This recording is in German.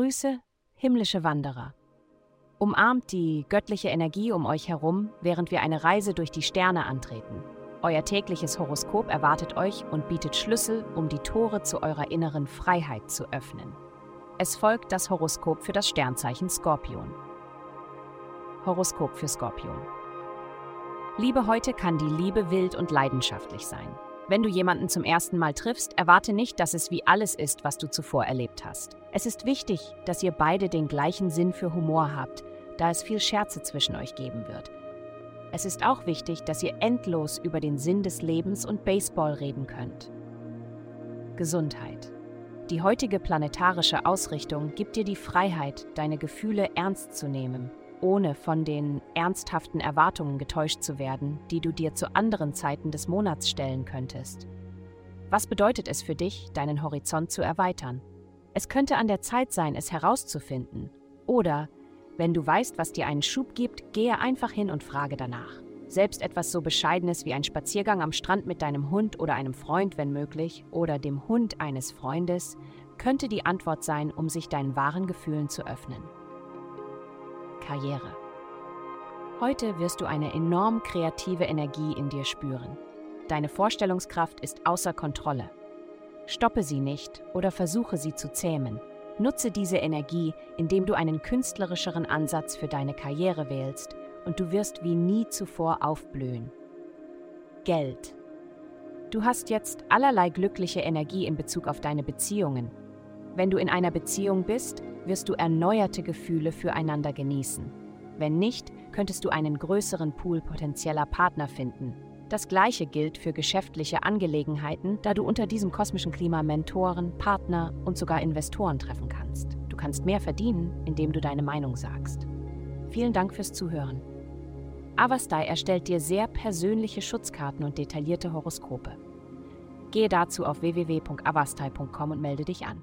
Grüße, himmlische Wanderer. Umarmt die göttliche Energie um euch herum, während wir eine Reise durch die Sterne antreten. Euer tägliches Horoskop erwartet euch und bietet Schlüssel, um die Tore zu eurer inneren Freiheit zu öffnen. Es folgt das Horoskop für das Sternzeichen Skorpion. Horoskop für Skorpion. Liebe heute kann die Liebe wild und leidenschaftlich sein. Wenn du jemanden zum ersten Mal triffst, erwarte nicht, dass es wie alles ist, was du zuvor erlebt hast. Es ist wichtig, dass ihr beide den gleichen Sinn für Humor habt, da es viel Scherze zwischen euch geben wird. Es ist auch wichtig, dass ihr endlos über den Sinn des Lebens und Baseball reden könnt. Gesundheit. Die heutige planetarische Ausrichtung gibt dir die Freiheit, deine Gefühle ernst zu nehmen ohne von den ernsthaften Erwartungen getäuscht zu werden, die du dir zu anderen Zeiten des Monats stellen könntest. Was bedeutet es für dich, deinen Horizont zu erweitern? Es könnte an der Zeit sein, es herauszufinden. Oder, wenn du weißt, was dir einen Schub gibt, gehe einfach hin und frage danach. Selbst etwas so Bescheidenes wie ein Spaziergang am Strand mit deinem Hund oder einem Freund, wenn möglich, oder dem Hund eines Freundes, könnte die Antwort sein, um sich deinen wahren Gefühlen zu öffnen. Karriere. Heute wirst du eine enorm kreative Energie in dir spüren. Deine Vorstellungskraft ist außer Kontrolle. Stoppe sie nicht oder versuche sie zu zähmen. Nutze diese Energie, indem du einen künstlerischeren Ansatz für deine Karriere wählst und du wirst wie nie zuvor aufblühen. Geld. Du hast jetzt allerlei glückliche Energie in Bezug auf deine Beziehungen. Wenn du in einer Beziehung bist, wirst du erneuerte Gefühle füreinander genießen. Wenn nicht, könntest du einen größeren Pool potenzieller Partner finden. Das gleiche gilt für geschäftliche Angelegenheiten, da du unter diesem kosmischen Klima Mentoren, Partner und sogar Investoren treffen kannst. Du kannst mehr verdienen, indem du deine Meinung sagst. Vielen Dank fürs Zuhören. Avastai erstellt dir sehr persönliche Schutzkarten und detaillierte Horoskope. Gehe dazu auf www.avastai.com und melde dich an.